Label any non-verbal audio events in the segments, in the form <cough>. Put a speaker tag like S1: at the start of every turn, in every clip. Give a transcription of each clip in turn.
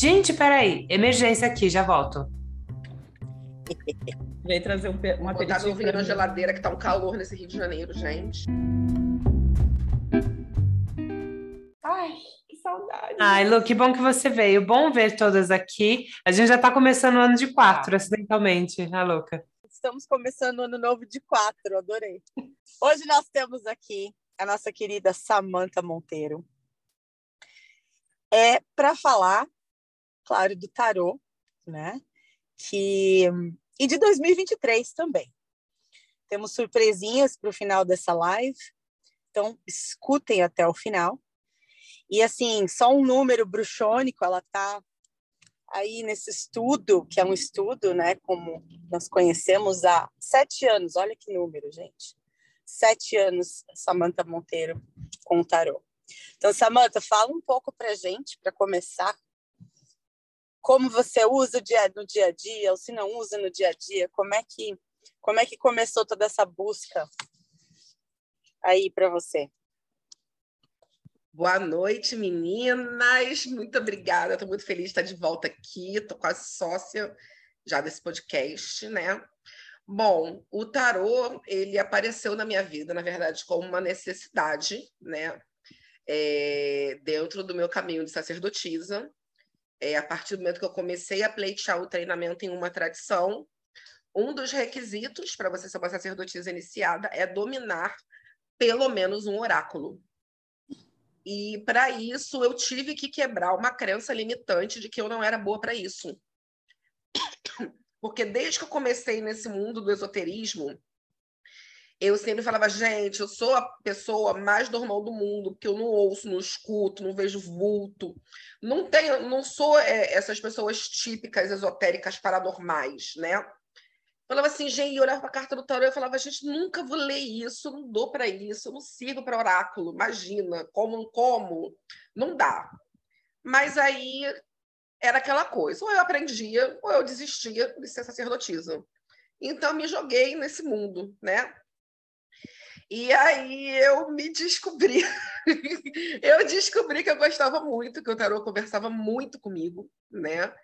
S1: Gente, peraí. Emergência aqui, já volto. <laughs>
S2: Vem trazer um, um
S3: aperitivo. Botar vinho na geladeira que tá um calor nesse Rio de Janeiro, gente.
S2: Ai, que saudade.
S1: Ai, Lu, que bom que você veio. Bom ver todas aqui. A gente já tá começando o ano de quatro, ah. acidentalmente, a né, louca.
S2: Estamos começando o ano novo de quatro, adorei. Hoje nós temos aqui a nossa querida Samanta Monteiro. É para falar, claro, do tarô, né? Que e de 2023 também. Temos surpresinhas para o final dessa live, então escutem até o final. E assim, só um número bruxônico, ela está aí nesse estudo, que é um estudo, né, como nós conhecemos há sete anos, olha que número, gente. Sete anos, Samanta Monteiro com o tarô. Então, Samanta, fala um pouco para gente, para começar, como você usa no dia a dia, ou se não usa no dia a dia, como é que, como é que começou toda essa busca aí para você?
S3: Boa noite, meninas. Muito obrigada. Estou muito feliz de estar de volta aqui. Estou quase sócia já desse podcast, né? Bom, o tarô ele apareceu na minha vida, na verdade, como uma necessidade, né? É, dentro do meu caminho de sacerdotisa. É, a partir do momento que eu comecei a pleitear o treinamento em uma tradição, um dos requisitos para você ser uma sacerdotisa iniciada é dominar pelo menos um oráculo. E para isso eu tive que quebrar uma crença limitante de que eu não era boa para isso. Porque desde que eu comecei nesse mundo do esoterismo, eu sempre falava, gente, eu sou a pessoa mais normal do mundo, porque eu não ouço, não escuto, não vejo vulto. Não tenho, não sou é, essas pessoas típicas esotéricas paranormais, né? falava assim, gente, eu olhava para a carta do tarô e falava, gente, nunca vou ler isso, não dou para isso, não sirvo para oráculo, imagina, como, como, não dá. Mas aí era aquela coisa, ou eu aprendia, ou eu desistia de ser sacerdotisa. Então me joguei nesse mundo, né? E aí eu me descobri, <laughs> eu descobri que eu gostava muito, que o tarô conversava muito comigo, né?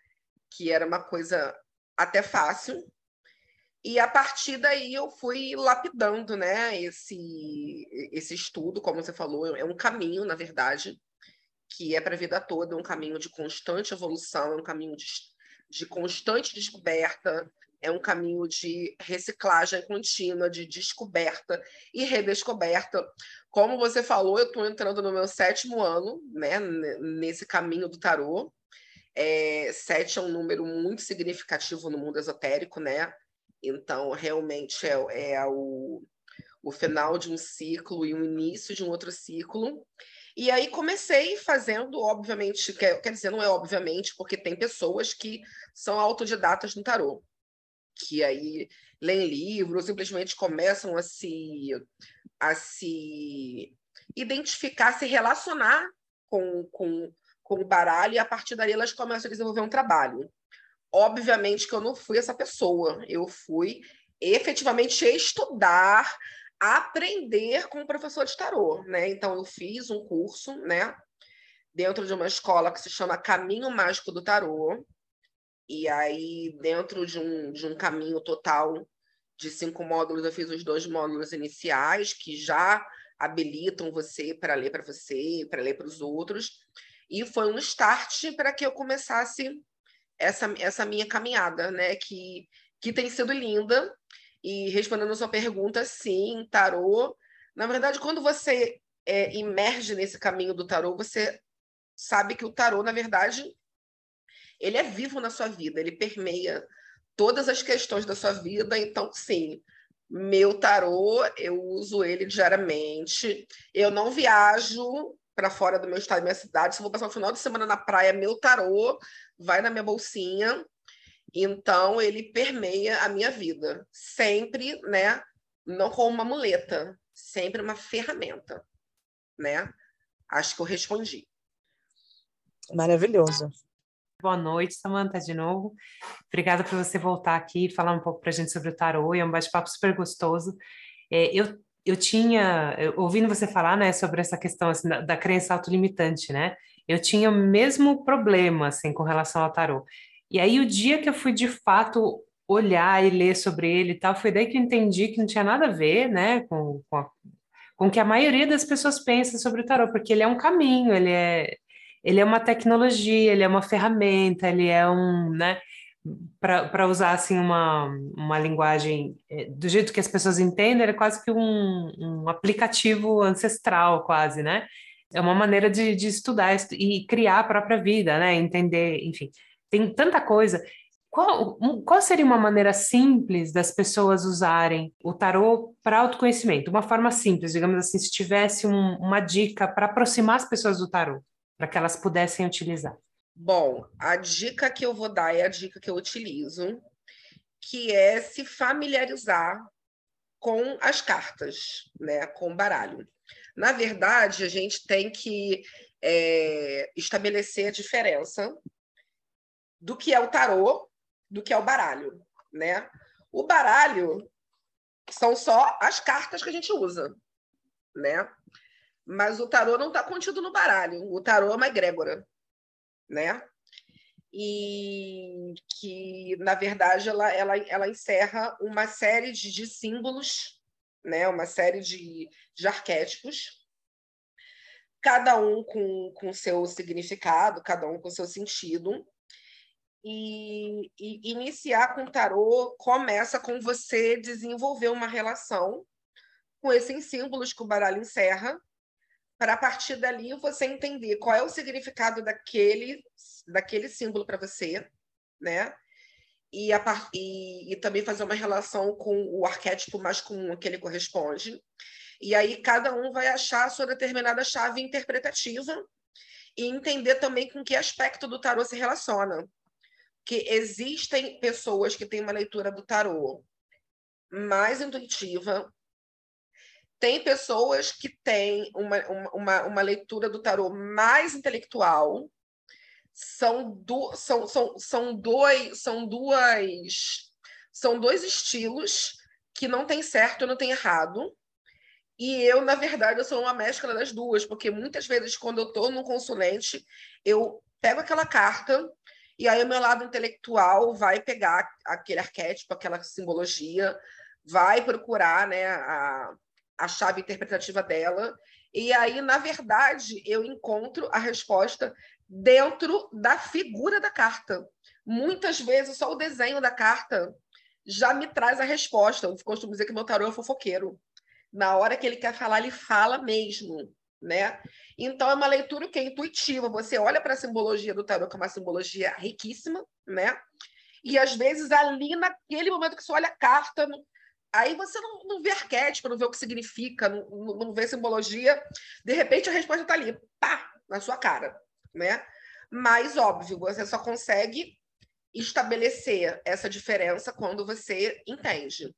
S3: Que era uma coisa até fácil, e a partir daí eu fui lapidando, né, esse, esse estudo, como você falou, é um caminho, na verdade, que é para a vida toda, um caminho de constante evolução, é um caminho de, de constante descoberta, é um caminho de reciclagem contínua, de descoberta e redescoberta. Como você falou, eu estou entrando no meu sétimo ano, né, nesse caminho do tarô. É, sete é um número muito significativo no mundo esotérico, né? Então, realmente é, é o, o final de um ciclo e o início de um outro ciclo. E aí comecei fazendo, obviamente, quer, quer dizer, não é obviamente, porque tem pessoas que são autodidatas no tarô, que aí leem livros, simplesmente começam a se, a se identificar, se relacionar com, com, com o baralho, e a partir daí elas começam a desenvolver um trabalho. Obviamente que eu não fui essa pessoa, eu fui efetivamente estudar, aprender com o professor de tarô, né? Então eu fiz um curso, né, dentro de uma escola que se chama Caminho Mágico do Tarô. E aí, dentro de um, de um caminho total de cinco módulos, eu fiz os dois módulos iniciais, que já habilitam você para ler para você, para ler para os outros. E foi um start para que eu começasse essa, essa minha caminhada, né? Que, que tem sido linda. E respondendo a sua pergunta, sim, tarô. Na verdade, quando você é, emerge nesse caminho do tarô, você sabe que o tarô, na verdade, ele é vivo na sua vida, ele permeia todas as questões da sua vida. Então, sim, meu tarô, eu uso ele diariamente. Eu não viajo para fora do meu estado, da minha cidade. Se eu vou passar o final de semana na praia, meu tarô vai na minha bolsinha. Então, ele permeia a minha vida. Sempre, né? Não como uma muleta, sempre uma ferramenta, né? Acho que eu respondi.
S2: Maravilhoso.
S1: Boa noite, Samanta, de novo. Obrigada por você voltar aqui e falar um pouco para a gente sobre o tarô. É um bate-papo super gostoso. É, eu eu tinha, ouvindo você falar, né, sobre essa questão assim, da, da crença autolimitante, né? Eu tinha o mesmo problema, assim, com relação ao tarô. E aí, o dia que eu fui, de fato, olhar e ler sobre ele e tal, foi daí que eu entendi que não tinha nada a ver, né, com, com, a, com o que a maioria das pessoas pensa sobre o tarô, porque ele é um caminho, ele é, ele é uma tecnologia, ele é uma ferramenta, ele é um, né, para usar assim uma, uma linguagem é, do jeito que as pessoas entendem, ele é quase que um, um aplicativo ancestral, quase, né? É uma maneira de, de estudar e criar a própria vida, né? Entender, enfim, tem tanta coisa. Qual, qual seria uma maneira simples das pessoas usarem o tarô para autoconhecimento? Uma forma simples, digamos assim, se tivesse um, uma dica para aproximar as pessoas do tarô, para que elas pudessem utilizar.
S3: Bom, a dica que eu vou dar é a dica que eu utilizo, que é se familiarizar com as cartas, né, com o baralho. Na verdade, a gente tem que é, estabelecer a diferença do que é o tarô, do que é o baralho, né? O baralho são só as cartas que a gente usa, né? Mas o tarô não está contido no baralho. O tarô é uma egrégora né? E que, na verdade, ela, ela, ela encerra uma série de, de símbolos, né? uma série de, de arquétipos, cada um com, com seu significado, cada um com seu sentido. E, e, iniciar com tarô começa com você desenvolver uma relação com esses símbolos que o baralho encerra para a partir dali você entender qual é o significado daquele, daquele símbolo para você, né? E, a, e, e, também fazer uma relação com o arquétipo mais comum que ele corresponde. E aí cada um vai achar a sua determinada chave interpretativa e entender também com que aspecto do tarô se relaciona. Que existem pessoas que têm uma leitura do tarô mais intuitiva, tem pessoas que têm uma, uma, uma leitura do tarô mais intelectual. São, do, são, são, são, dois, são duas são dois estilos que não tem certo e não tem errado. E eu, na verdade, eu sou uma mescla das duas, porque muitas vezes, quando eu estou no consulente, eu pego aquela carta e aí o meu lado intelectual vai pegar aquele arquétipo, aquela simbologia, vai procurar né, a, a chave interpretativa dela. E aí, na verdade, eu encontro a resposta dentro da figura da carta. Muitas vezes, só o desenho da carta já me traz a resposta. Eu costumo dizer que meu tarô é fofoqueiro. Na hora que ele quer falar, ele fala mesmo, né? Então, é uma leitura que é intuitiva. Você olha para a simbologia do tarô, que é uma simbologia riquíssima, né? E, às vezes, ali naquele momento que você olha a carta, Aí você não, não vê arquétipo, não vê o que significa, não, não vê simbologia. De repente a resposta está ali, pá, na sua cara, né? Mas, óbvio, você só consegue estabelecer essa diferença quando você entende.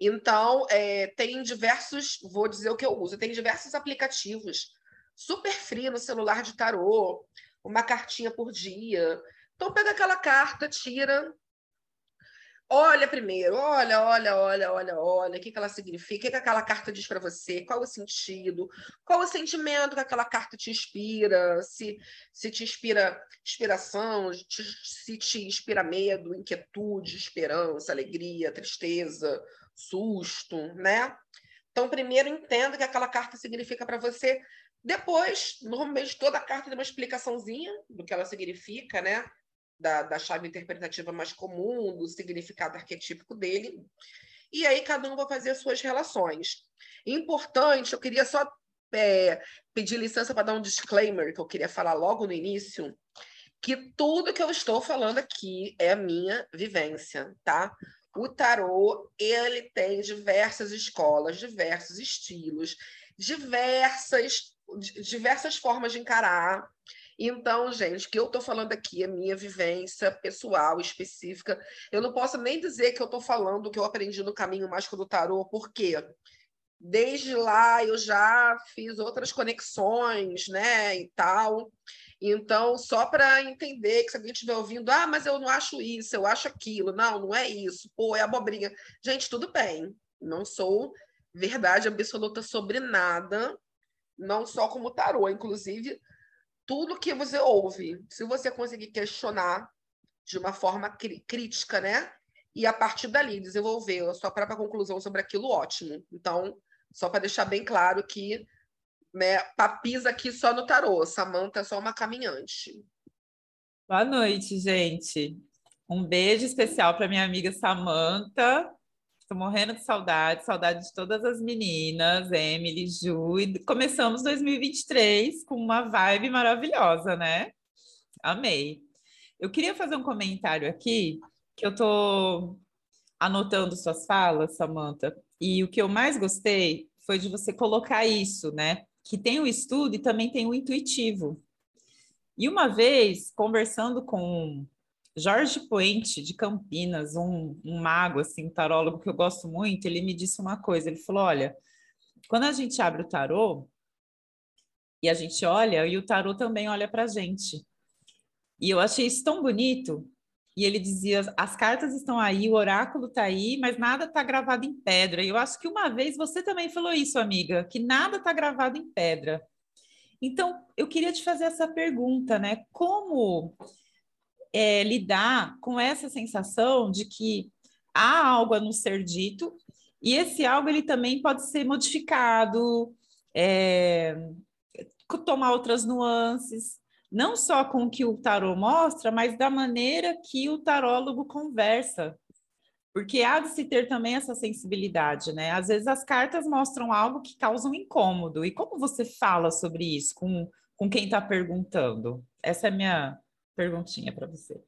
S3: Então, é, tem diversos, vou dizer o que eu uso, tem diversos aplicativos super free no celular de tarô, uma cartinha por dia. Então, pega aquela carta, tira, Olha primeiro, olha, olha, olha, olha, olha, o que, que ela significa, o que, que aquela carta diz para você, qual o sentido, qual o sentimento que aquela carta te inspira, se, se te inspira inspiração, te, se te inspira medo, inquietude, esperança, alegria, tristeza, susto, né? Então, primeiro entenda o que aquela carta significa para você. Depois, normalmente, toda carta tem uma explicaçãozinha do que ela significa, né? Da, da chave interpretativa mais comum, do significado arquetípico dele. E aí cada um vai fazer as suas relações. Importante, eu queria só é, pedir licença para dar um disclaimer que eu queria falar logo no início, que tudo que eu estou falando aqui é a minha vivência, tá? O tarô, ele tem diversas escolas, diversos estilos, diversas diversas formas de encarar. Então, gente, o que eu estou falando aqui é minha vivência pessoal, específica. Eu não posso nem dizer que eu estou falando o que eu aprendi no caminho mágico do tarô, porque desde lá eu já fiz outras conexões, né, e tal. Então, só para entender que se alguém estiver ouvindo, ah, mas eu não acho isso, eu acho aquilo. Não, não é isso. Pô, é abobrinha. Gente, tudo bem. Não sou verdade absoluta sobre nada, não só como tarô, inclusive tudo que você ouve. Se você conseguir questionar de uma forma crítica, né? E a partir dali desenvolver a sua própria conclusão sobre aquilo, ótimo. Então, só para deixar bem claro que né, papisa aqui só no tarô, Samanta é só uma caminhante.
S4: Boa noite, gente. Um beijo especial para minha amiga Samanta. Estou morrendo de saudade, saudade de todas as meninas, Emily, Ju. E começamos 2023 com uma vibe maravilhosa, né? Amei. Eu queria fazer um comentário aqui, que eu estou anotando suas falas, Samanta, e o que eu mais gostei foi de você colocar isso, né? Que tem o estudo e também tem o intuitivo. E uma vez, conversando com Jorge Poente, de Campinas, um, um mago, assim, tarólogo que eu gosto muito, ele me disse uma coisa, ele falou, olha, quando a gente abre o tarô, e a gente olha, e o tarô também olha para a gente. E eu achei isso tão bonito. E ele dizia: as cartas estão aí, o oráculo está aí, mas nada está gravado em pedra. E eu acho que uma vez você também falou isso, amiga, que nada está gravado em pedra. Então, eu queria te fazer essa pergunta, né? Como é, lidar com essa sensação de que há algo a nos ser dito e esse algo ele também pode ser modificado, é, tomar outras nuances não só com o que o tarô mostra, mas da maneira que o tarólogo conversa. Porque há de se ter também essa sensibilidade, né? Às vezes as cartas mostram algo que causa um incômodo. E como você fala sobre isso com, com quem está perguntando? Essa é a minha perguntinha para você.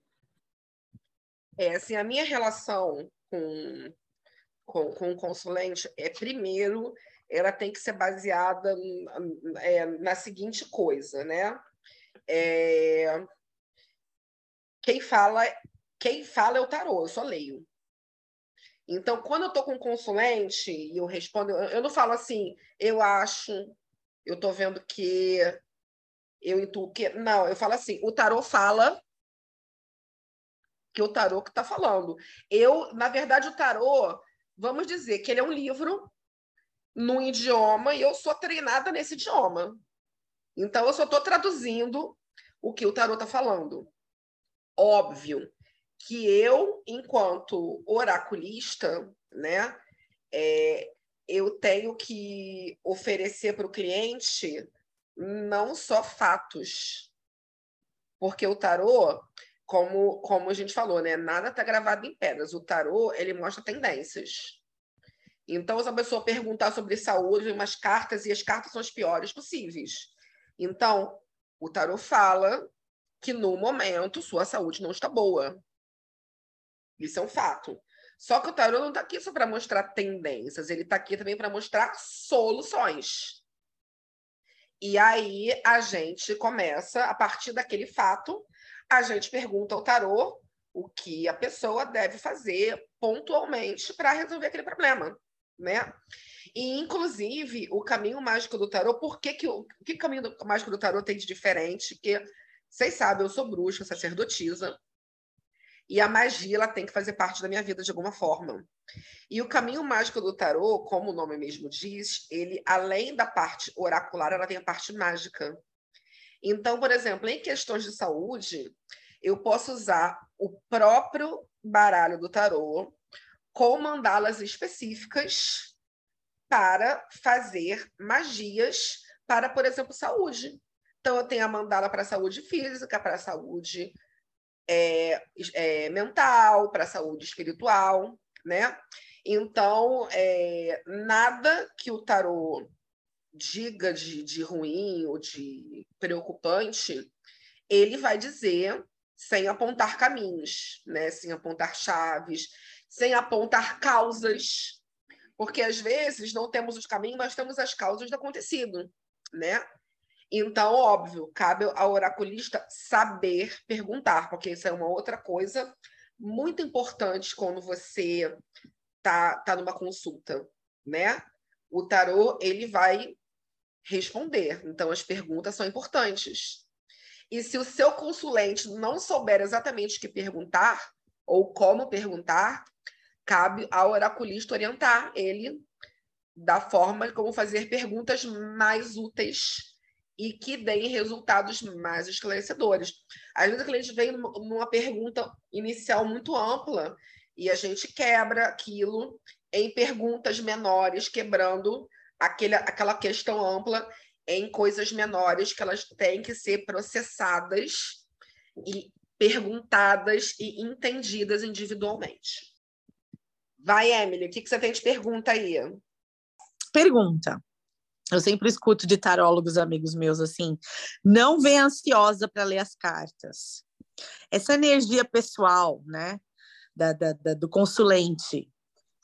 S3: É, assim, a minha relação com, com, com o consulente é, primeiro, ela tem que ser baseada é, na seguinte coisa, né? É... Quem fala, quem fala é o tarô, eu só leio. Então, quando eu estou com um consulente e eu respondo, eu não falo assim, eu acho, eu estou vendo que, eu intuo que. Não, eu falo assim, o tarô fala que o tarô que está falando. Eu, na verdade, o tarô, vamos dizer que ele é um livro num idioma e eu sou treinada nesse idioma. Então, eu só estou traduzindo o que o tarot está falando. Óbvio que eu, enquanto oraculista, né, é, eu tenho que oferecer para o cliente não só fatos, porque o tarô, como, como a gente falou, né, nada está gravado em pedras. O tarô ele mostra tendências. Então, se a pessoa perguntar sobre saúde, umas cartas e as cartas são as piores possíveis. Então, o tarot fala que no momento sua saúde não está boa. Isso é um fato. Só que o tarot não está aqui só para mostrar tendências, ele está aqui também para mostrar soluções. E aí a gente começa, a partir daquele fato, a gente pergunta ao tarô o que a pessoa deve fazer pontualmente para resolver aquele problema, né? E, inclusive, o caminho mágico do tarô, por que, que o, que caminho mágico do tarô tem de diferente? Porque, vocês sabem, eu sou bruxa, sacerdotisa, e a magia ela tem que fazer parte da minha vida de alguma forma. E o caminho mágico do tarô, como o nome mesmo diz, ele, além da parte oracular, ela tem a parte mágica. Então, por exemplo, em questões de saúde, eu posso usar o próprio baralho do tarô com mandalas específicas para fazer magias para, por exemplo, saúde. Então, eu tenho a mandala para saúde física, para saúde é, é, mental, para saúde espiritual, né? Então, é, nada que o tarô diga de, de ruim ou de preocupante, ele vai dizer sem apontar caminhos, né? sem apontar chaves, sem apontar causas, porque às vezes não temos os caminhos, mas temos as causas do acontecido, né? Então, óbvio, cabe ao oraculista saber perguntar, porque isso é uma outra coisa muito importante quando você tá, tá numa consulta, né? O tarô, ele vai responder. Então, as perguntas são importantes. E se o seu consulente não souber exatamente o que perguntar ou como perguntar, cabe ao oraculista orientar ele da forma como fazer perguntas mais úteis e que deem resultados mais esclarecedores. Às vezes, o cliente vem numa pergunta inicial muito ampla e a gente quebra aquilo em perguntas menores, quebrando aquele, aquela questão ampla em coisas menores que elas têm que ser processadas e perguntadas e entendidas individualmente. Vai, Emily, o que, que você tem de pergunta aí?
S2: Pergunta. Eu sempre escuto de tarólogos amigos meus assim: não vem ansiosa para ler as cartas. Essa energia pessoal, né, da, da, da do consulente,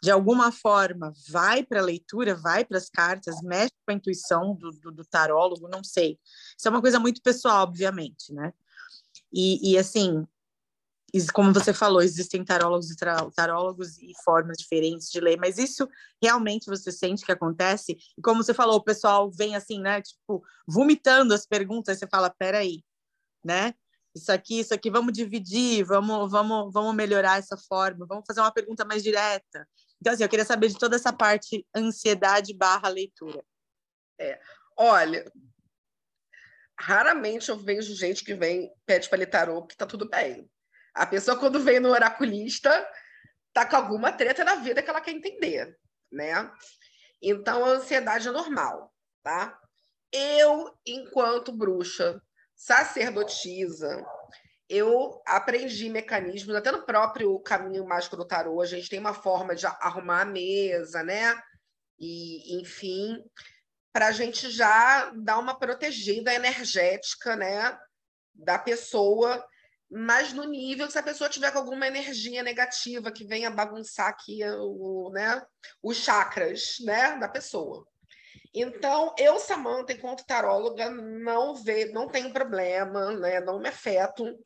S2: de alguma forma vai para a leitura, vai para as cartas, mexe com a intuição do, do, do, tarólogo, não sei. Isso é uma coisa muito pessoal, obviamente, né? E, e assim, como você falou, existem tarólogos e tarólogos e formas diferentes de ler, mas isso realmente você sente que acontece? E como você falou, o pessoal vem assim, né, tipo, vomitando as perguntas, você fala, peraí, né? Isso aqui, isso aqui, vamos dividir, vamos, vamos, vamos melhorar essa forma, vamos fazer uma pergunta mais direta. Então, assim, eu queria saber de toda essa parte ansiedade barra leitura.
S3: É, olha, raramente eu vejo gente que vem, pede para ler tarô, porque tá tudo bem a pessoa, quando vem no oraculista, tá com alguma treta na vida que ela quer entender, né? Então, a ansiedade é normal, tá? Eu, enquanto bruxa, sacerdotisa, eu aprendi mecanismos, até no próprio caminho mágico do tarô, a gente tem uma forma de arrumar a mesa, né? E, enfim, para a gente já dar uma protegida energética, né? Da pessoa mas no nível que se a pessoa tiver com alguma energia negativa que venha bagunçar aqui o, né, os chakras né, da pessoa. Então, eu, Samanta, enquanto taróloga, não vê, não tenho problema, né, não me afeto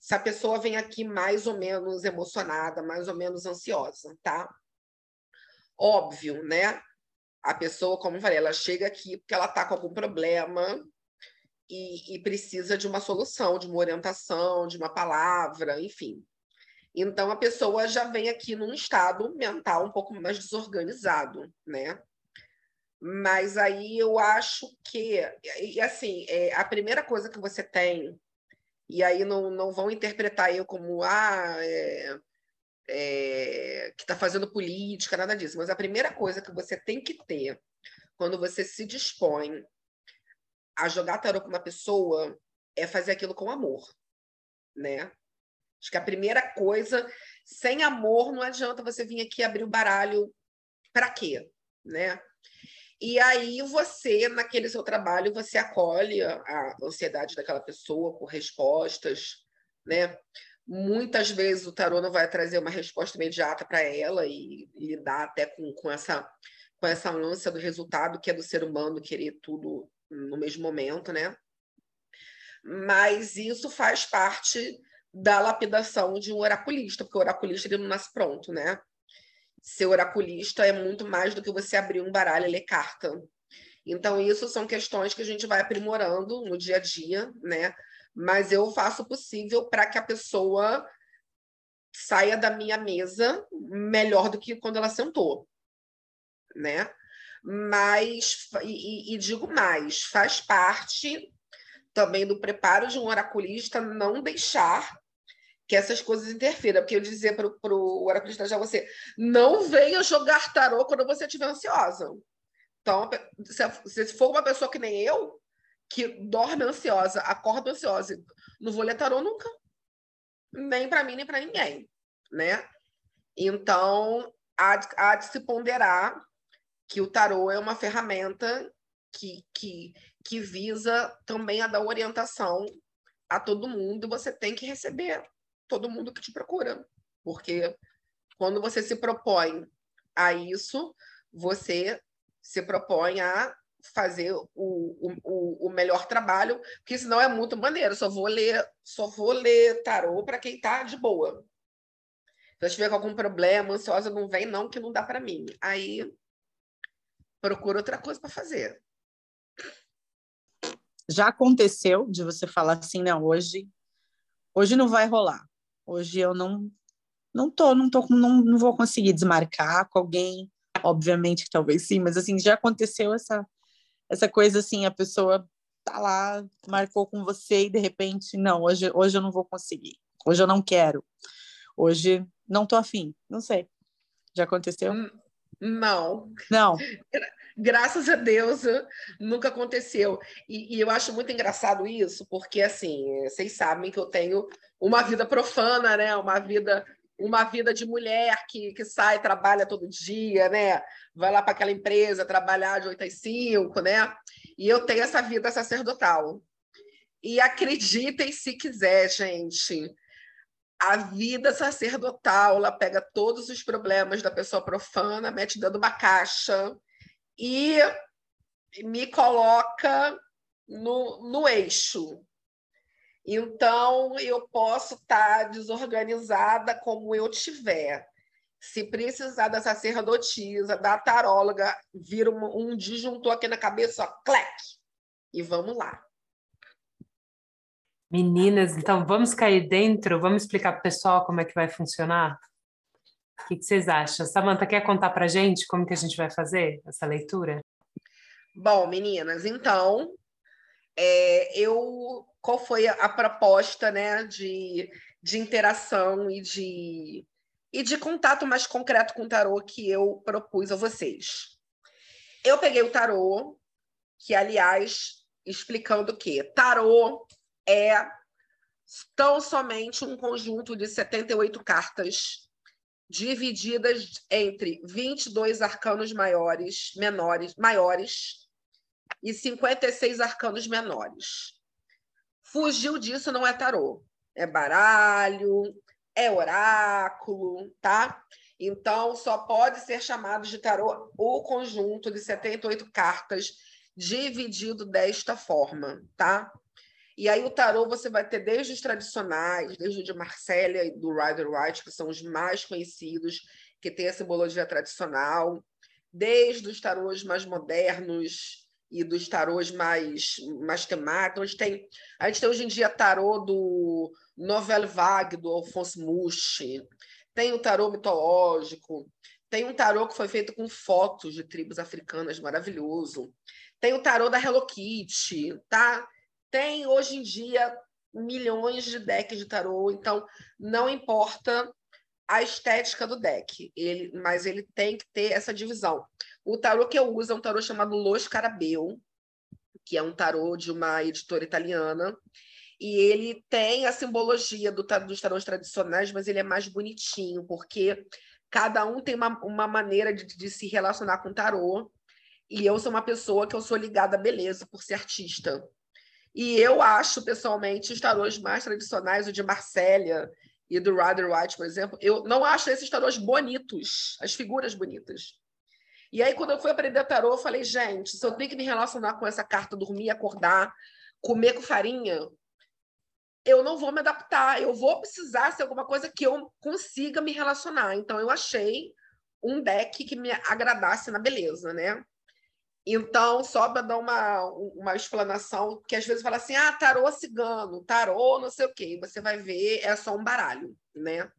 S3: se a pessoa vem aqui mais ou menos emocionada, mais ou menos ansiosa, tá? Óbvio, né? A pessoa, como eu falei, ela chega aqui porque ela está com algum problema, e, e precisa de uma solução, de uma orientação, de uma palavra, enfim. Então a pessoa já vem aqui num estado mental um pouco mais desorganizado, né? Mas aí eu acho que, e assim, é, a primeira coisa que você tem, e aí não, não vão interpretar eu como, ah, é, é, que está fazendo política, nada disso, mas a primeira coisa que você tem que ter quando você se dispõe a jogar tarô com uma pessoa é fazer aquilo com amor, né? Acho que a primeira coisa, sem amor, não adianta você vir aqui abrir o baralho para quê, né? E aí você, naquele seu trabalho, você acolhe a ansiedade daquela pessoa por respostas, né? Muitas vezes o tarô não vai trazer uma resposta imediata para ela e, e lidar até com, com, essa, com essa ânsia do resultado que é do ser humano querer tudo no mesmo momento, né? Mas isso faz parte da lapidação de um oraculista, porque o oraculista ele não nasce pronto, né? Ser oraculista é muito mais do que você abrir um baralho e ler carta. Então, isso são questões que a gente vai aprimorando no dia a dia, né? Mas eu faço o possível para que a pessoa saia da minha mesa melhor do que quando ela sentou, né? Mas, e, e digo mais, faz parte também do preparo de um oraculista não deixar que essas coisas interfiram. Porque eu dizia para o oraculista já você, não venha jogar tarô quando você estiver ansiosa. Então, se, se for uma pessoa que nem eu, que dorme ansiosa, acorda ansiosa, não vou ler tarô nunca. Nem para mim, nem para ninguém, né? Então, há, há de se ponderar que o tarô é uma ferramenta que, que, que visa também a dar orientação a todo mundo, você tem que receber todo mundo que te procura. Porque quando você se propõe a isso, você se propõe a fazer o, o, o melhor trabalho, porque senão é muito maneiro. Só vou ler, só vou ler tarô para quem está de boa. Se eu estiver com algum problema, ansiosa, não vem, não, que não dá para mim. Aí procura outra coisa para fazer.
S2: Já aconteceu de você falar assim, não, hoje, hoje não vai rolar. Hoje eu não não tô, não tô, não, não vou conseguir desmarcar com alguém obviamente que talvez sim, mas assim, já aconteceu essa, essa coisa assim, a pessoa tá lá, marcou com você e de repente, não, hoje, hoje eu não vou conseguir, hoje eu não quero, hoje não tô afim, não sei. Já aconteceu? Hum,
S3: não.
S2: Não.
S3: Graças a Deus nunca aconteceu. E, e, eu acho muito engraçado isso, porque assim, vocês sabem que eu tenho uma vida profana, né? Uma vida uma vida de mulher que, que sai, trabalha todo dia, né? Vai lá para aquela empresa trabalhar de 8 às 5, né? E eu tenho essa vida sacerdotal. E acreditem se quiser, gente, a vida sacerdotal, ela pega todos os problemas da pessoa profana, mete de uma caixa e me coloca no, no eixo. Então, eu posso estar desorganizada como eu tiver. Se precisar da sacerdotisa, da taróloga, vira um, um disjuntor aqui na cabeça, ó, clec, e vamos lá.
S1: Meninas, então vamos cair dentro, vamos explicar para o pessoal como é que vai funcionar? O que, que vocês acham? Samanta, quer contar para a gente como que a gente vai fazer essa leitura?
S3: Bom, meninas, então, é, eu qual foi a, a, proposta né, de, de interação e de, e de contato mais concreto com o tarô que eu propus a vocês? Eu peguei o tarô, que, aliás, explicando que tarô é tão somente um conjunto de 78 cartas divididas entre 22 arcanos maiores, menores, maiores e 56 arcanos menores. Fugiu disso não é tarô, é baralho, é oráculo, tá? Então só pode ser chamado de tarô o conjunto de 78 cartas dividido desta forma, tá? E aí o tarô você vai ter desde os tradicionais, desde o de Marcélia e do Rider White, que são os mais conhecidos, que tem a simbologia tradicional, desde os tarôs mais modernos e dos tarôs mais, mais temáticos. Tem, a gente tem hoje em dia tarô do Novel Vague, do Alphonse Mouche, tem o tarô mitológico, tem um tarô que foi feito com fotos de tribos africanas, maravilhoso. Tem o tarô da Hello Kitty, tá? Tem hoje em dia milhões de decks de tarô, então não importa a estética do deck, ele, mas ele tem que ter essa divisão. O tarô que eu uso é um tarô chamado Los Carabeu, que é um tarô de uma editora italiana, e ele tem a simbologia do tarô, dos tarôs tradicionais, mas ele é mais bonitinho, porque cada um tem uma, uma maneira de, de se relacionar com o tarô, e eu sou uma pessoa que eu sou ligada à beleza por ser artista. E eu acho, pessoalmente, os tarôs mais tradicionais, o de Marsella e do Rider White, por exemplo, eu não acho esses tarôs bonitos, as figuras bonitas. E aí, quando eu fui aprender tarô, eu falei, gente, se eu tenho que me relacionar com essa carta, dormir, acordar, comer com farinha, eu não vou me adaptar, eu vou precisar ser alguma coisa que eu consiga me relacionar. Então, eu achei um deck que me agradasse na beleza, né? Então, só para dar uma, uma explanação, que às vezes fala assim, ah, tarô cigano, tarô não sei o quê. Você vai ver, é só um baralho, né?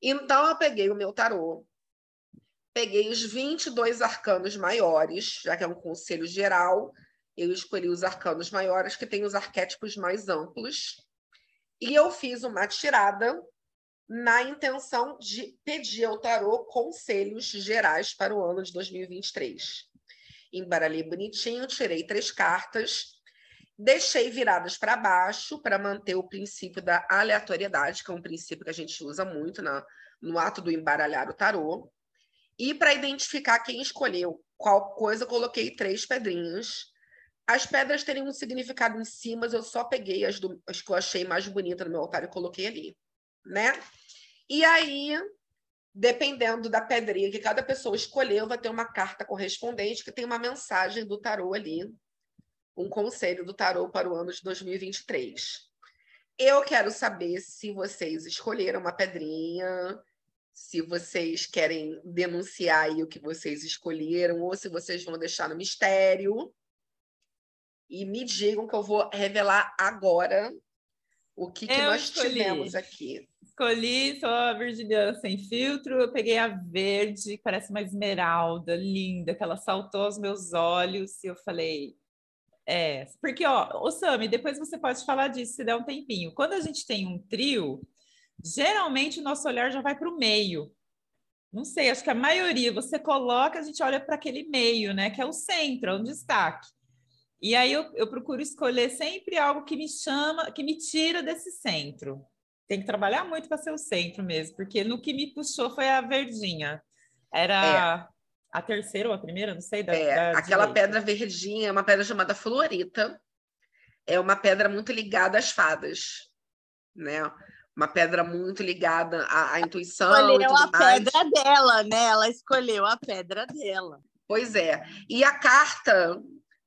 S3: Então, eu peguei o meu tarô, peguei os 22 arcanos maiores, já que é um conselho geral, eu escolhi os arcanos maiores, que têm os arquétipos mais amplos, e eu fiz uma tirada na intenção de pedir ao tarô conselhos gerais para o ano de 2023 embaralhei bonitinho, tirei três cartas, deixei viradas para baixo para manter o princípio da aleatoriedade, que é um princípio que a gente usa muito na, no ato do embaralhar o tarô. E para identificar quem escolheu qual coisa, coloquei três pedrinhas. As pedras teriam um significado em si, mas eu só peguei as, do, as que eu achei mais bonitas no meu altar e coloquei ali, né? E aí dependendo da pedrinha que cada pessoa escolheu, vai ter uma carta correspondente que tem uma mensagem do tarô ali, um conselho do tarô para o ano de 2023. Eu quero saber se vocês escolheram uma pedrinha, se vocês querem denunciar aí o que vocês escolheram, ou se vocês vão deixar no mistério. E me digam que eu vou revelar agora O que, que nós escolhi. tivemos aqui?
S4: Escolhi, sou a virginiana sem filtro, eu peguei a verde, que parece uma esmeralda, linda, que ela saltou aos meus olhos, e eu falei, é, porque, ó, o Sami, depois você pode falar disso se der um tempinho. Quando a gente tem um trio, geralmente o nosso olhar já vai para o meio. Não sei, acho que a maioria você coloca, a gente olha para aquele meio, né? Que é o centro, é um destaque. E aí eu, eu procuro escolher sempre algo que me chama, que me tira desse centro. Tem que trabalhar muito para ser o centro mesmo, porque no que me puxou foi a verdinha. Era é. a terceira ou a primeira, não sei. Da,
S3: é,
S4: da
S3: aquela direita. pedra verdinha é uma pedra chamada fluorita. É uma pedra muito ligada às fadas, né? Uma pedra muito ligada à, à intuição.
S2: Escolheu a mais. pedra dela, né? Ela escolheu a pedra dela.
S3: Pois é. E a carta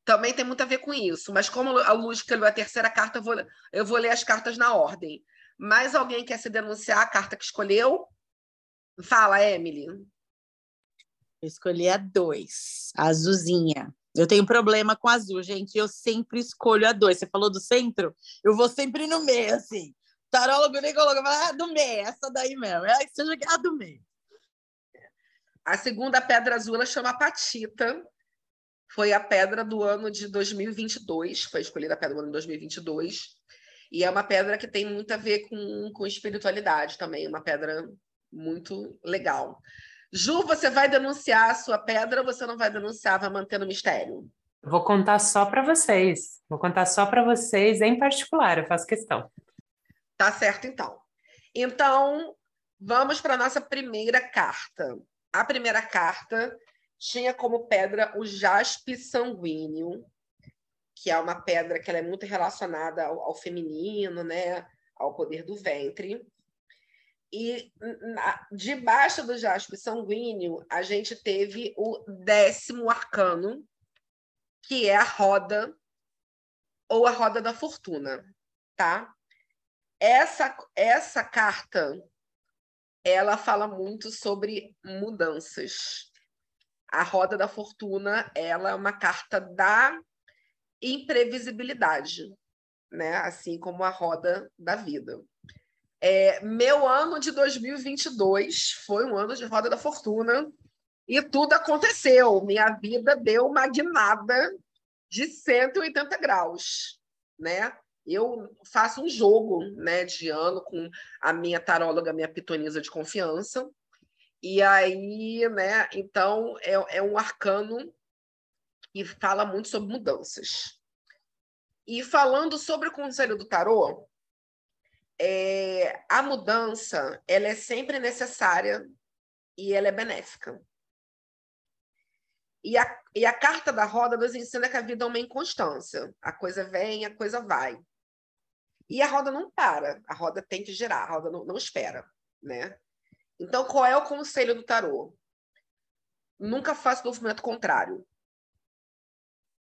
S3: também tem muito a ver com isso. Mas como a Luz escolheu a terceira carta, eu vou, eu vou ler as cartas na ordem. Mais alguém quer se denunciar a carta que escolheu? Fala, Emily.
S2: Eu escolhi a dois, a azulzinha. Eu tenho problema com azul, gente. Eu sempre escolho a dois. Você falou do centro? Eu vou sempre no meio, assim. Tarólogo nem coloca, ah, do meio, essa daí mesmo. É, seja a do meio.
S3: A segunda pedra azul ela chama Patita foi a pedra do ano de 2022, foi escolhida a pedra do ano de 2022. E é uma pedra que tem muito a ver com, com espiritualidade também, uma pedra muito legal. Ju, você vai denunciar a sua pedra ou você não vai denunciar, vai manter no mistério?
S1: Vou contar só para vocês. Vou contar só para vocês, em particular, eu faço questão.
S3: Tá certo, então. Então, vamos para a nossa primeira carta. A primeira carta tinha como pedra o jaspe sanguíneo, que é uma pedra que é muito relacionada ao, ao feminino, né? ao poder do ventre. E na, debaixo do jaspe sanguíneo, a gente teve o décimo arcano, que é a roda ou a roda da fortuna, tá? Essa essa carta ela fala muito sobre mudanças a roda da fortuna ela é uma carta da imprevisibilidade, né? Assim como a roda da vida. É, meu ano de 2022 foi um ano de roda da fortuna e tudo aconteceu. Minha vida deu uma guinada de 180 graus, né? Eu faço um jogo, né, de ano com a minha taróloga, minha pitonisa de confiança, e aí, né, então é, é um arcano que fala muito sobre mudanças. E falando sobre o conselho do tarô, é, a mudança ela é sempre necessária e ela é benéfica. E a, e a carta da roda nos ensina que a vida é uma inconstância. A coisa vem, a coisa vai. E a roda não para, a roda tem que girar, a roda não, não espera, né? Então, qual é o conselho do tarô? Nunca faça o movimento contrário.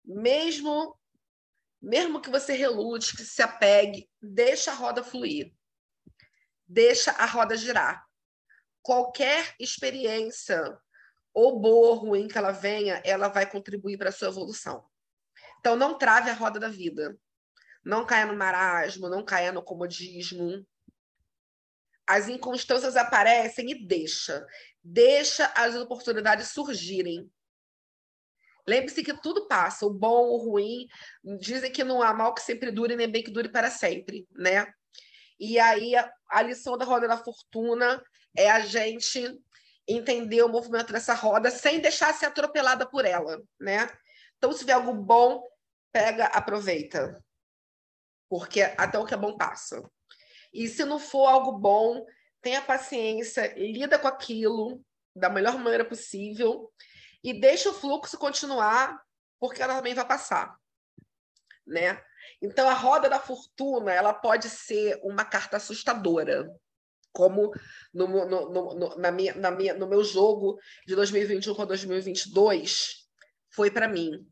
S3: Mesmo mesmo que você relute, que se apegue, deixa a roda fluir. Deixa a roda girar. Qualquer experiência, ou boa ou ruim que ela venha, ela vai contribuir para a sua evolução. Então, não trave a roda da vida. Não caia no marasmo, não caia no comodismo as inconstâncias aparecem e deixa. Deixa as oportunidades surgirem. Lembre-se que tudo passa, o bom, o ruim. Dizem que não há mal que sempre dure, nem bem que dure para sempre, né? E aí a, a lição da roda da fortuna é a gente entender o movimento dessa roda sem deixar ser atropelada por ela, né? Então, se vier algo bom, pega, aproveita. Porque até o que é bom passa. E se não for algo bom, tenha paciência, lida com aquilo da melhor maneira possível e deixa o fluxo continuar, porque ela também vai passar, né? Então a roda da fortuna, ela pode ser uma carta assustadora, como no, no, no, na minha, na minha, no meu jogo de 2021 para 2022 foi para mim.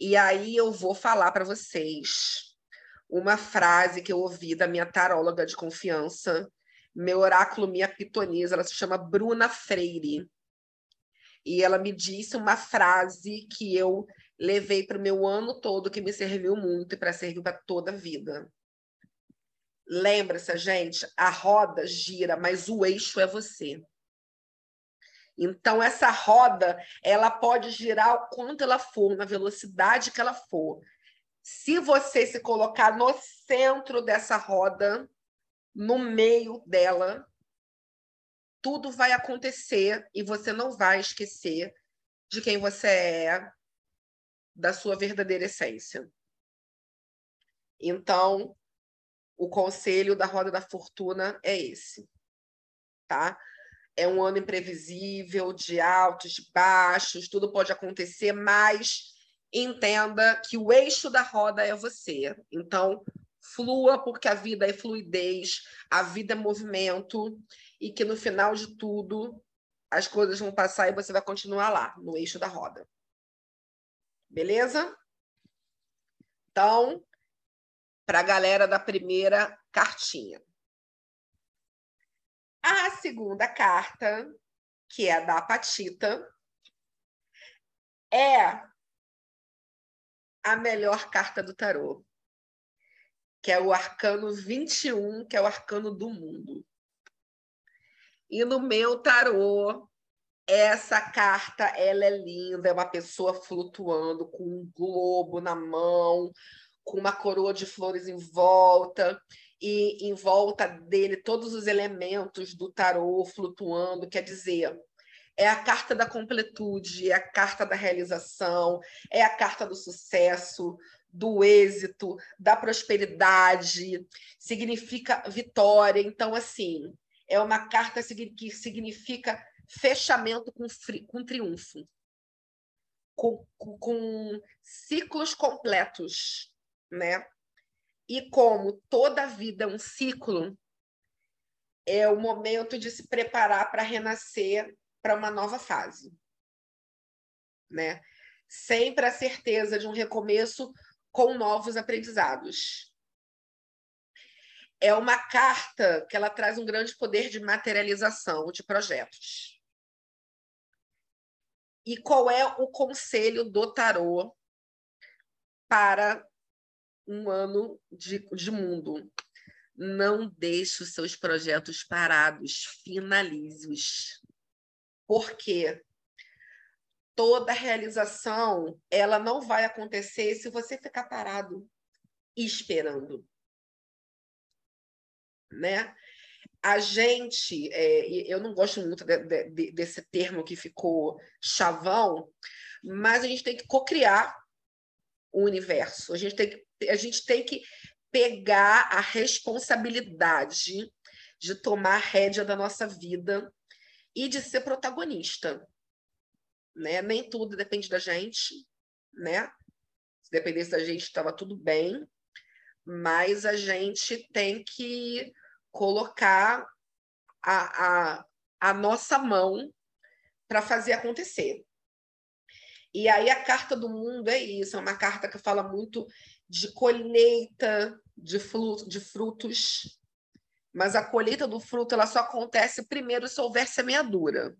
S3: E aí eu vou falar para vocês uma frase que eu ouvi da minha taróloga de confiança, meu oráculo, minha pitonisa, ela se chama Bruna Freire. E ela me disse uma frase que eu levei para o meu ano todo, que me serviu muito e para servir para toda a vida. Lembra-se, gente, a roda gira, mas o eixo é você. Então, essa roda, ela pode girar o quanto ela for, na velocidade que ela for. Se você se colocar no centro dessa roda, no meio dela, tudo vai acontecer e você não vai esquecer de quem você é, da sua verdadeira essência. Então, o conselho da roda da fortuna é esse, tá? É um ano imprevisível, de altos, de baixos, tudo pode acontecer, mas entenda que o eixo da roda é você. Então, flua, porque a vida é fluidez, a vida é movimento, e que no final de tudo as coisas vão passar e você vai continuar lá, no eixo da roda. Beleza? Então, para a galera da primeira cartinha. A segunda carta, que é da Patita, é a melhor carta do tarô, que é o arcano 21, que é o arcano do mundo. E no meu tarô, essa carta ela é linda, é uma pessoa flutuando com um globo na mão, com uma coroa de flores em volta e em volta dele todos os elementos do tarô flutuando, quer dizer, é a carta da completude, é a carta da realização, é a carta do sucesso, do êxito, da prosperidade, significa vitória. Então, assim, é uma carta que significa fechamento com, com triunfo, com, com ciclos completos, né? E como toda vida é um ciclo, é o momento de se preparar para renascer para uma nova fase, né? Sempre a certeza de um recomeço com novos aprendizados é uma carta que ela traz um grande poder de materialização de projetos. E qual é o conselho do tarô para um ano de, de mundo? Não deixe os seus projetos parados, finalize-os. Por quê? Toda realização ela não vai acontecer se você ficar parado esperando né? A gente, é, eu não gosto muito de, de, desse termo que ficou chavão, mas a gente tem que cocriar o universo. A gente tem que, a gente tem que pegar a responsabilidade de tomar a rédea da nossa vida e de ser protagonista. Né? Nem tudo depende da gente, né? Se dependesse da gente, estava tudo bem, mas a gente tem que colocar a, a, a nossa mão para fazer acontecer. E aí a carta do mundo é isso, é uma carta que fala muito de colheita de, fruto, de frutos, mas a colheita do fruto ela só acontece primeiro se houver semeadura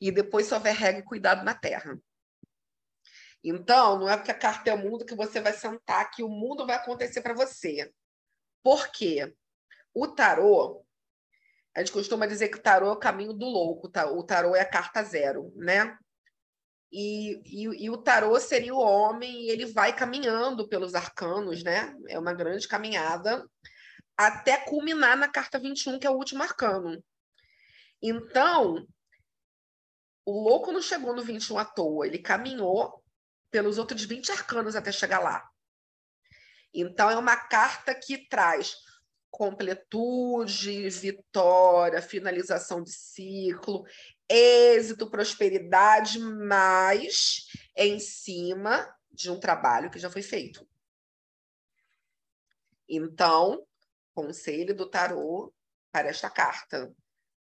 S3: e depois se houver rega e cuidado na terra. Então, não é porque a carta é o mundo que você vai sentar que o mundo vai acontecer para você. Por quê? O tarô, a gente costuma dizer que o tarô é o caminho do louco, tá? o tarô é a carta zero, né? E, e, e, o tarô seria o homem e ele vai caminhando pelos arcanos, né? É uma grande caminhada até culminar na carta 21, que é o último arcano. Então, o louco não chegou no 21 à toa, ele caminhou pelos outros 20 arcanos até chegar lá. Então, é uma carta que traz completude, vitória, finalização de ciclo, êxito, prosperidade, mas em cima de um trabalho que já foi feito. Então, conselho do tarô para esta carta: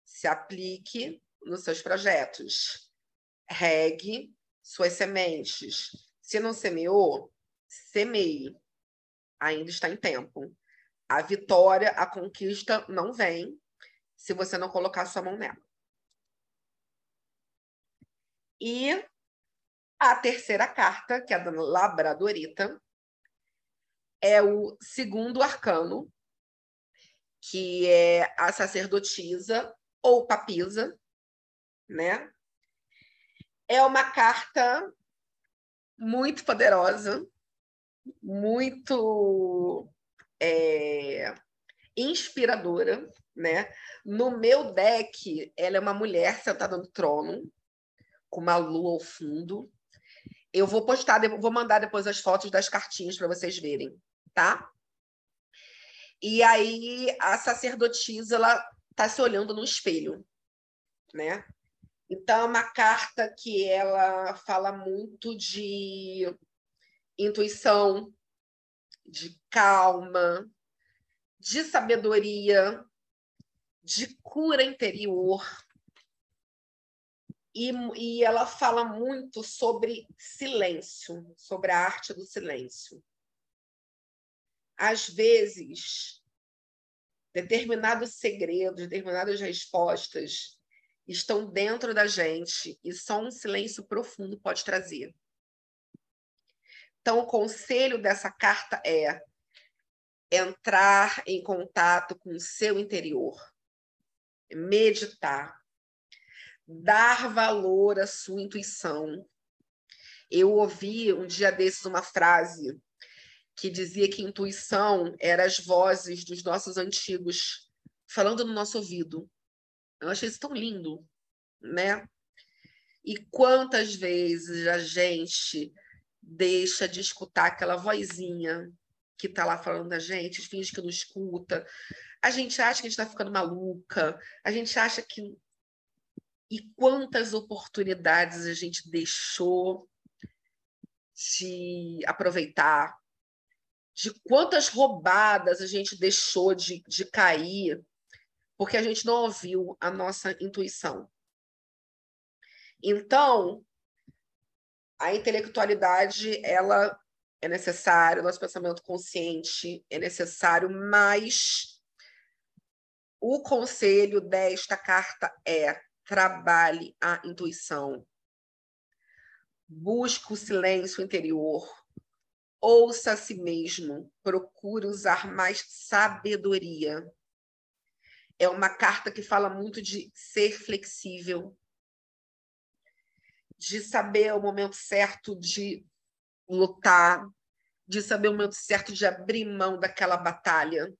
S3: se aplique nos seus projetos, regue suas sementes. Se não semeou, semeie. Ainda está em tempo. A vitória, a conquista não vem se você não colocar sua mão nela. E a terceira carta, que é da Labradorita, é o segundo arcano, que é a sacerdotisa ou papisa, né? É uma carta muito poderosa, muito é, inspiradora, né? No meu deck, ela é uma mulher sentada no trono, com uma lua ao fundo. Eu vou postar, vou mandar depois as fotos das cartinhas para vocês verem, tá? E aí a sacerdotisa ela tá se olhando no espelho, né? Então é uma carta que ela fala muito de intuição, de calma, de sabedoria, de cura interior. E, e ela fala muito sobre silêncio, sobre a arte do silêncio. Às vezes, determinados segredos, determinadas respostas estão dentro da gente e só um silêncio profundo pode trazer. Então, o conselho dessa carta é entrar em contato com o seu interior, meditar, dar valor à sua intuição. Eu ouvi um dia desses uma frase que dizia que intuição era as vozes dos nossos antigos falando no nosso ouvido. Eu achei isso tão lindo, né? E quantas vezes a gente deixa de escutar aquela vozinha que está lá falando da gente, finge que não escuta. A gente acha que a gente está ficando maluca, a gente acha que. E quantas oportunidades a gente deixou de aproveitar, de quantas roubadas a gente deixou de, de cair, porque a gente não ouviu a nossa intuição. Então, a intelectualidade, ela é necessário, nosso pensamento consciente é necessário, mas o conselho desta carta é trabalhe a intuição. Busque o silêncio interior. Ouça a si mesmo. Procure usar mais sabedoria. É uma carta que fala muito de ser flexível, de saber o momento certo de lutar, de saber o momento certo de abrir mão daquela batalha,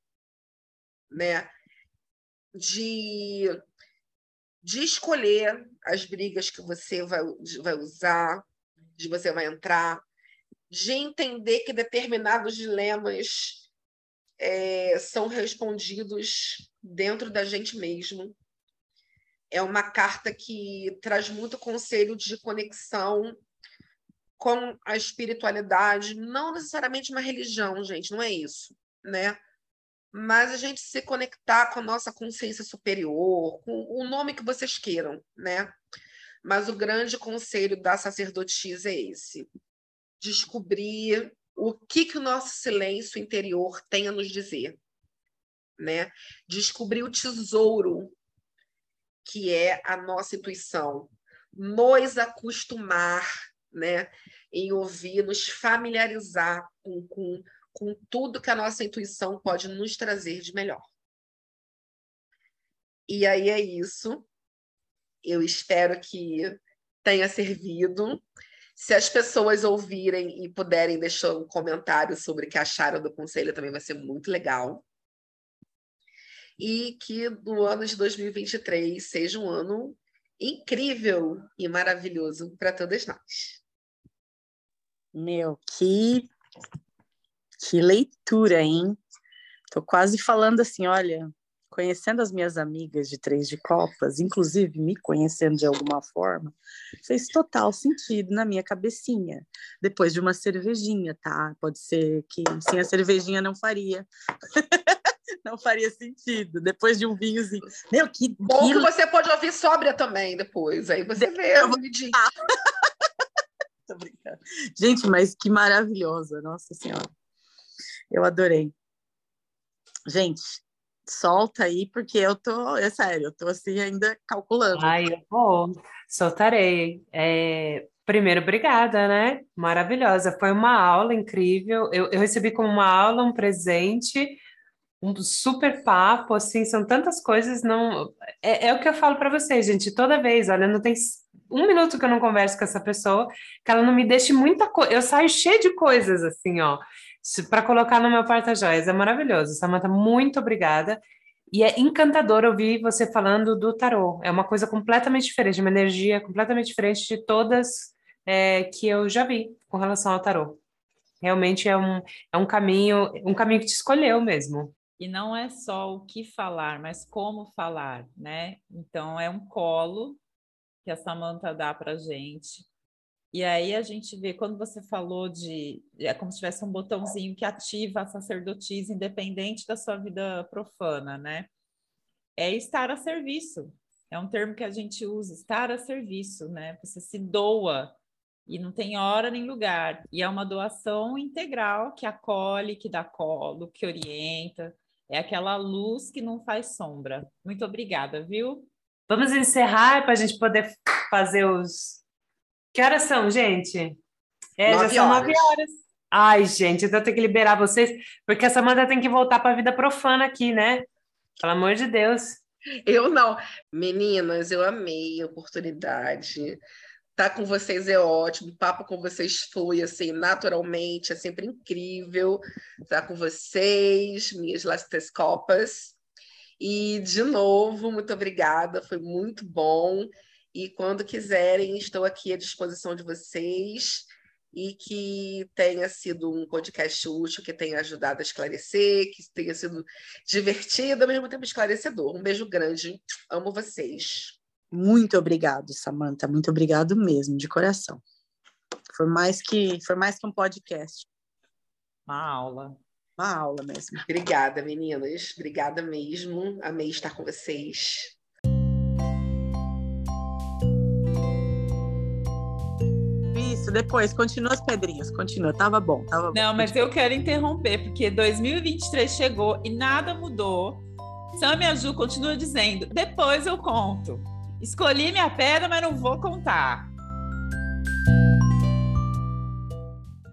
S3: né? De, de escolher as brigas que você vai, vai usar, de você vai entrar, de entender que determinados dilemas é, são respondidos dentro da gente mesmo. É uma carta que traz muito conselho de conexão com a espiritualidade, não necessariamente uma religião, gente, não é isso, né? Mas a gente se conectar com a nossa consciência superior, com o nome que vocês queiram, né? Mas o grande conselho da sacerdotisa é esse: descobrir o que, que o nosso silêncio interior tem a nos dizer, né? Descobrir o tesouro que é a nossa intuição, nos acostumar né, em ouvir, nos familiarizar com, com, com tudo que a nossa intuição pode nos trazer de melhor. E aí é isso. Eu espero que tenha servido. Se as pessoas ouvirem e puderem deixar um comentário sobre o que acharam do conselho, também vai ser muito legal. E que o ano de 2023 seja um ano incrível e maravilhoso para todas nós.
S2: Meu, que, que leitura, hein? Tô quase falando assim, olha, conhecendo as minhas amigas de Três de Copas, inclusive me conhecendo de alguma forma, fez total sentido na minha cabecinha. Depois de uma cervejinha, tá? Pode ser que sem a cervejinha não faria. <laughs> não faria sentido. Depois de um vinhozinho.
S3: Meu, que bom que, que você pode ouvir sóbria também depois. Aí você vê. Eu vou... <laughs>
S2: Tô brincando. Gente, mas que maravilhosa, nossa senhora. Eu adorei. Gente, solta aí, porque eu tô, é sério, eu tô assim ainda calculando.
S1: Ai, eu vou, soltarei. É, primeiro, obrigada, né? Maravilhosa. Foi uma aula incrível. Eu, eu recebi como uma aula, um presente um super papo, assim, são tantas coisas, não... É, é o que eu falo para vocês, gente, toda vez, olha, não tem um minuto que eu não converso com essa pessoa, que ela não me deixe muita coisa, eu saio cheia de coisas, assim, ó, para colocar no meu porta-joias, é maravilhoso. Samantha, muito obrigada. E é encantador ouvir você falando do tarô. É uma coisa completamente diferente, uma energia completamente diferente de todas é, que eu já vi com relação ao tarô. Realmente é um, é um caminho, um caminho que te escolheu mesmo.
S4: E não é só o que falar, mas como falar, né? Então é um colo que a Samanta dá para gente. E aí a gente vê, quando você falou de. É como se tivesse um botãozinho que ativa a sacerdotisa, independente da sua vida profana, né? É estar a serviço. É um termo que a gente usa, estar a serviço, né? Você se doa e não tem hora nem lugar. E é uma doação integral que acolhe, que dá colo, que orienta. É aquela luz que não faz sombra. Muito obrigada, viu?
S1: Vamos encerrar para a gente poder fazer os. Que horas são, gente? É, já são nove horas. Ai, gente, então eu tenho que liberar vocês, porque a Samanta tem que voltar para a vida profana aqui, né? Pelo amor de Deus.
S3: Eu não. Meninas, eu amei a oportunidade. Tá com vocês é ótimo, o papo com vocês foi assim, naturalmente, é sempre incrível estar tá com vocês, minhas lastescopas. E, de novo, muito obrigada, foi muito bom. E quando quiserem, estou aqui à disposição de vocês e que tenha sido um podcast útil, que tenha ajudado a esclarecer, que tenha sido divertido, ao mesmo tempo esclarecedor. Um beijo grande, amo vocês.
S2: Muito obrigado, Samantha, muito obrigado mesmo, de coração. Foi mais que, foi mais que um podcast.
S4: Uma aula.
S2: Uma aula mesmo.
S3: Obrigada, meninas. Obrigada mesmo. Amei estar com vocês.
S2: Isso, depois, continua as pedrinhas, continua, tava bom, tava
S4: Não,
S2: bom.
S4: mas eu quero interromper, porque 2023 chegou e nada mudou. Sam e a continua dizendo, depois eu conto. Escolhi minha pedra, mas não vou contar.